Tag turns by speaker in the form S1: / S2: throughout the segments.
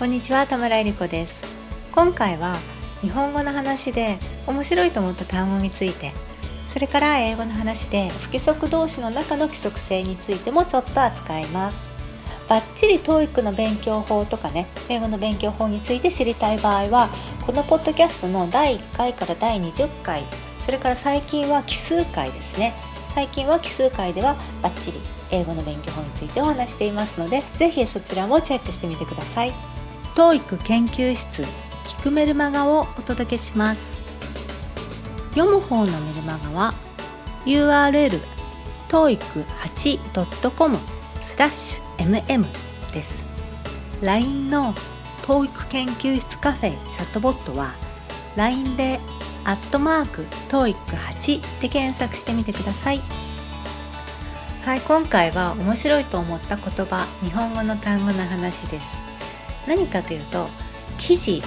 S1: こんにちは田村えり子です。今回は日本語の話で面白いと思った単語についてそれから英語の話で不規則動詞の中の規則性についてもちょっと扱います。バッチリ TOEIC の勉強法とかね英語の勉強法について知りたい場合はこのポッドキャストの第1回から第20回それから最近は奇数回ですね。最近は奇数回ではバッチリ英語の勉強法についてお話していますので是非そちらもチェックしてみてください。TOEIC 研究室聞くメルマガをお届けします。読む方のメルマガは URL toeic8.com スラッシュ mm です。LINE の TOEIC 研究室カフェチャットボットは LINE でアットマーク TOEIC8 で検索してみてください。はい今回は面白いと思った言葉日本語の単語の話です。何かというと記事。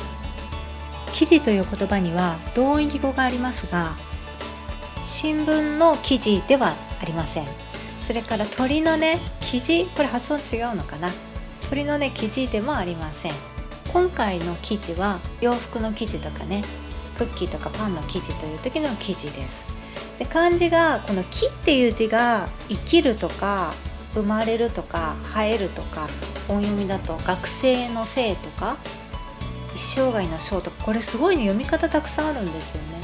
S1: 記事という言葉には同音義語がありますが新聞の記事ではありません。それから鳥のね記事。これ発音違うのかな？鳥のね記事でもありません。今回の記事は洋服の生地とかねクッキーとかパンの生地という時の記事です。で漢字がこの「木」っていう字が生きるとか生まれるとか生えるとか音読みだと学生の生とか一生涯の章とかこれすごいね読み方たくさんあるんですよね。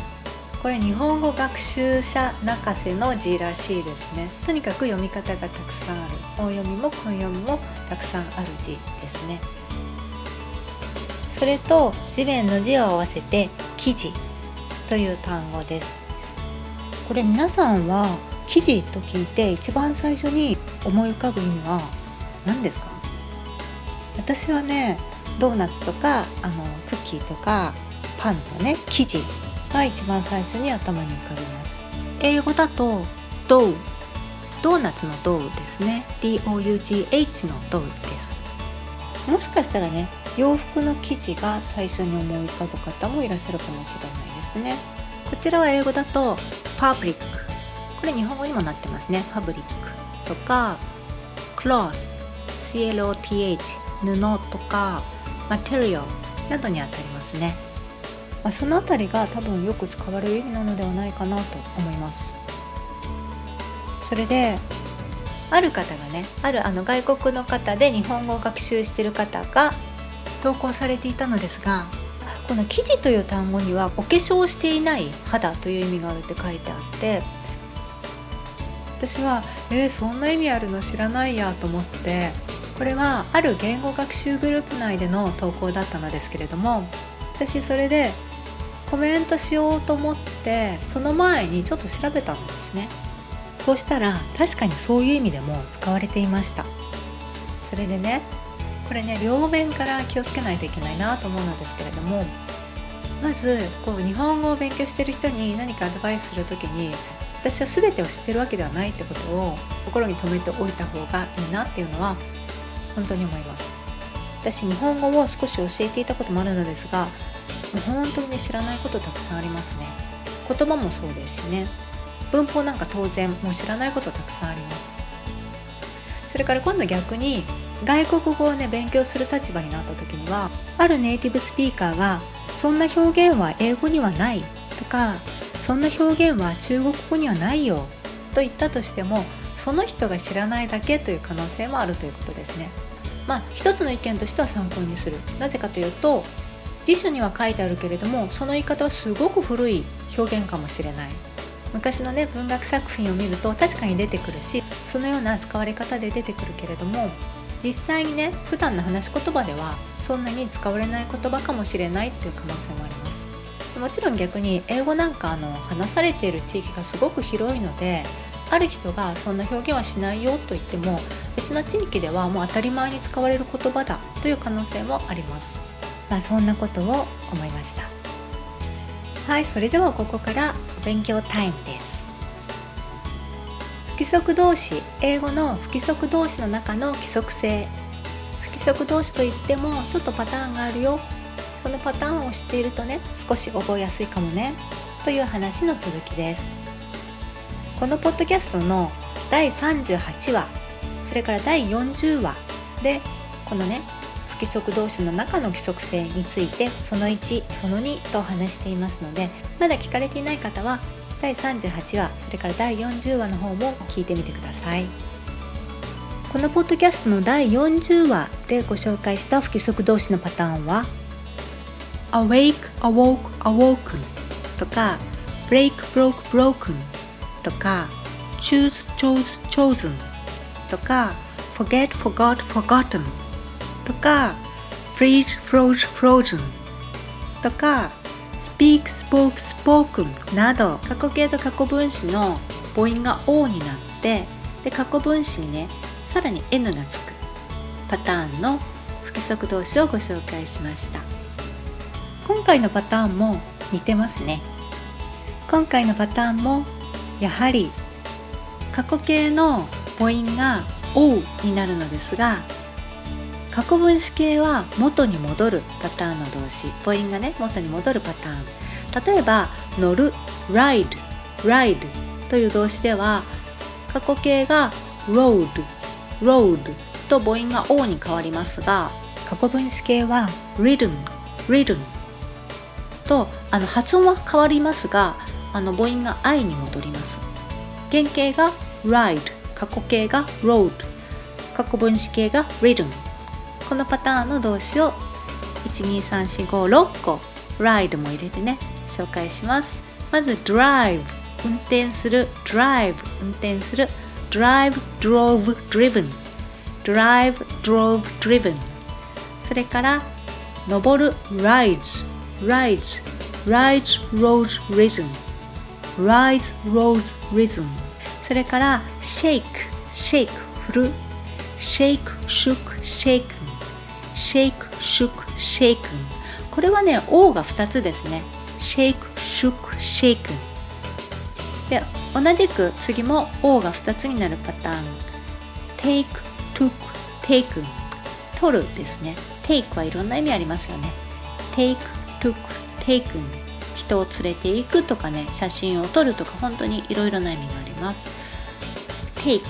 S1: これ日本語学習者泣かせの字らしいですね。とにかく読み方がたくさんある。音読みも訓読みもたくさんある字ですね。それと地面の字を合わせて記事という単語です。これ皆さんは記事と聞いて一番最初に思い浮かぶ意味は何ですか？私はねドーナツとかあのクッキーとかパンのね生地が一番最初に頭に浮かびます。英語だとドウ。ドーナツのドウですね。DOUGH のドウです。もしかしたらね洋服の生地が最初に思い浮かぶ方もいらっしゃるかもしれないですね。こちらは英語だとファブリック。これ日本語にもなってますね。ファブリックとかクロー CLOTH 布とかマテリアルなどにあたりますね、まあ、そのあたりが多分よく使われる意味なのではないかなと思います。それである方がねあるあの外国の方で日本語を学習している方が投稿されていたのですがこの生地という単語にはお化粧していない肌という意味があるって書いてあって私はえー、そんな意味あるの知らないやと思ってこれはある言語学習グループ内での投稿だったのですけれども私それでコメントしようと思ってその前にちょっと調べたんですね。そうしたら確かにそういう意味でも使われていました。それでねこれね両面から気をつけないといけないなと思うのですけれどもまずこう日本語を勉強してる人に何かアドバイスする時に私は全てを知ってるわけではないってことを心に留めておいた方がいいなっていうのは本当に思います。私日本語を少し教えていたこともあるのですがもう本当にね知らないことたくさんありますね。言葉もそうですしね。文法なんか当然もう知らないことたくさんあります。それから今度逆に外国語をね勉強する立場になった時にはあるネイティブスピーカーがそんな表現は英語にはないとかそんな表現は中国語にはないよと言ったとしてもその人が知らないだけという可能性もあるということですね。まあ一つの意見としては参考にする。なぜかというと辞書には書いてあるけれどもその言い方はすごく古い表現かもしれない。昔のね文学作品を見ると確かに出てくるしそのような使われ方で出てくるけれども実際にね普段の話し言葉ではそんなに使われない言葉かもしれないっていう可能性もあります。もちろん逆に英語なんかあの話されている地域がすごく広いのである人がそんな表現はしないよと言っても別な地域ではもう当たり前に使われる言葉だという可能性もあります。まあ、そんなことを思いました。はい、それではここから勉強タイムです。不規則動詞、英語の不規則動詞の中の規則性。不規則動詞といってもちょっとパターンがあるよ。そのパターンを知っているとね、少し覚えやすいかもね。という話の続きです。このポッドキャストの第38話それから第40話でこのね不不規則動詞の中の規則性についてその1その2と話していますのでまだ聞かれていない方は第38話それから第40話の方も聞いてみてください。このポッドキャストの第40話でご紹介した不規則動詞のパターンは awake, awoke, awoken とか break, broke, broken とか choose, chose, chosen とか forget, forgot, forgotten とか freeze, froze, frozen とか speak, spoke, spoken など過去形と過去分詞の母音が O になってで過去分詞にねさらに N がつくパターンの不規則動詞をご紹介しました。今回のパターンも似てますね。今回のパターンもやはり過去形の母音が O になるのですが過去分詞形は元に戻るパターンの動詞。母音がね元に戻るパターン。例えば乗る ride ride という動詞では過去形が road road と母音が O に変わりますが過去分詞形は rhythm rhythm とあの発音は変わりますがあの母音が I に戻ります原型が ride 過去形が road 過去分詞形が rhythm このパターンの動詞を123456個 ride も入れてね紹介しますまず drive 運転する drive 運転する drive drove driven drive drove driven それから登る rise rise rise rose risen rise rose risen それから shake shake 振る shake shook shaken shake shook shaken これはね O が2つですね shake shook shaken で同じく次も O が2つになるパターン take took taken 取るですね take はいろんな意味ありますよね take took taken 人を連れて行くとかね写真を撮るとか本当にいろいろな意味があります。take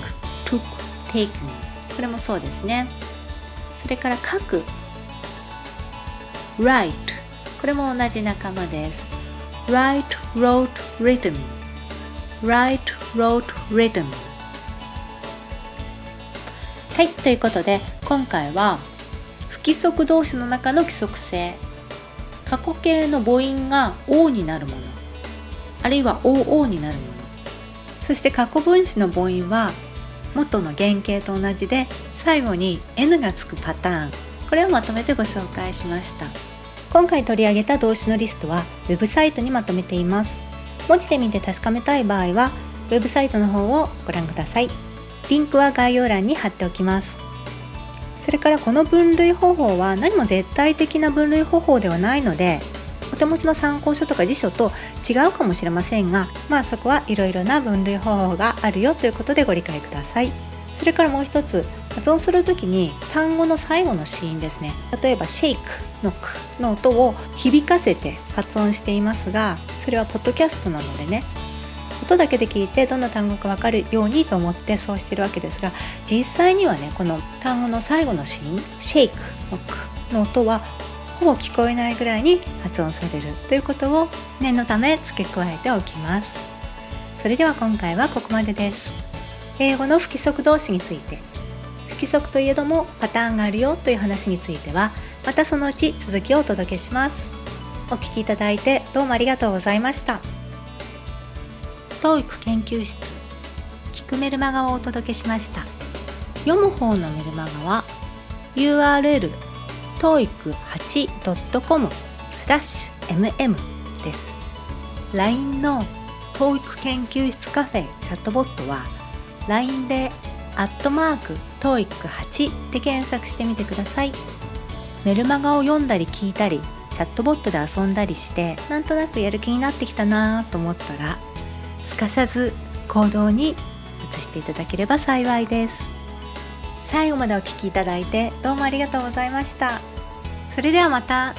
S1: took taken これもそうですね。それから書く。write これも同じ仲間です。write wrote written write wrote written はいということで今回は不規則動詞の中の規則性。過去形の母音が O になるもの。あるいは OO になるもの。そして過去分詞の母音は元の原型と同じで最後に N がつくパターン。これをまとめてご紹介しました。今回取り上げた動詞のリストはウェブサイトにまとめています。文字で見て確かめたい場合はウェブサイトの方をご覧ください。リンクは概要欄に貼っておきます。それからこの分類方法は何も絶対的な分類方法ではないのでお手持ちの参考書とか辞書と違うかもしれませんがまあそこはいろいろな分類方法があるよということでご理解ください。それからもう一つ発音する時に単語の最後の子音ですね。例えばシェイクのクの音を響かせて発音していますがそれはポッドキャストなのでね。音だけで聞いてどんな単語か分かるようにと思ってそうしてるわけですが実際にはねこの単語の最後の子音シェイクのクの音はほぼ聞こえないぐらいに発音されるということを念のため付け加えておきます。それでは今回はここまでです。英語の不規則動詞について不規則といえどもパターンがあるよという話についてはまたそのうち続きをお届けします。お聞きいただいてどうもありがとうございました。TOEIC 研究室。聞くメルマガをお届けしました。読む方のメルマガは URL toeic8.com スラッシュ mm です。LINE の TOEIC 研究室カフェチャットボットは LINE でアットマーク TOEIC8 で検索してみてください。メルマガを読んだり聞いたりチャットボットで遊んだりしてなんとなくやる気になってきたなと思ったらすかさず行動に移していただければ幸いです。最後までお聴きいただいてどうもありがとうございました。それではまた。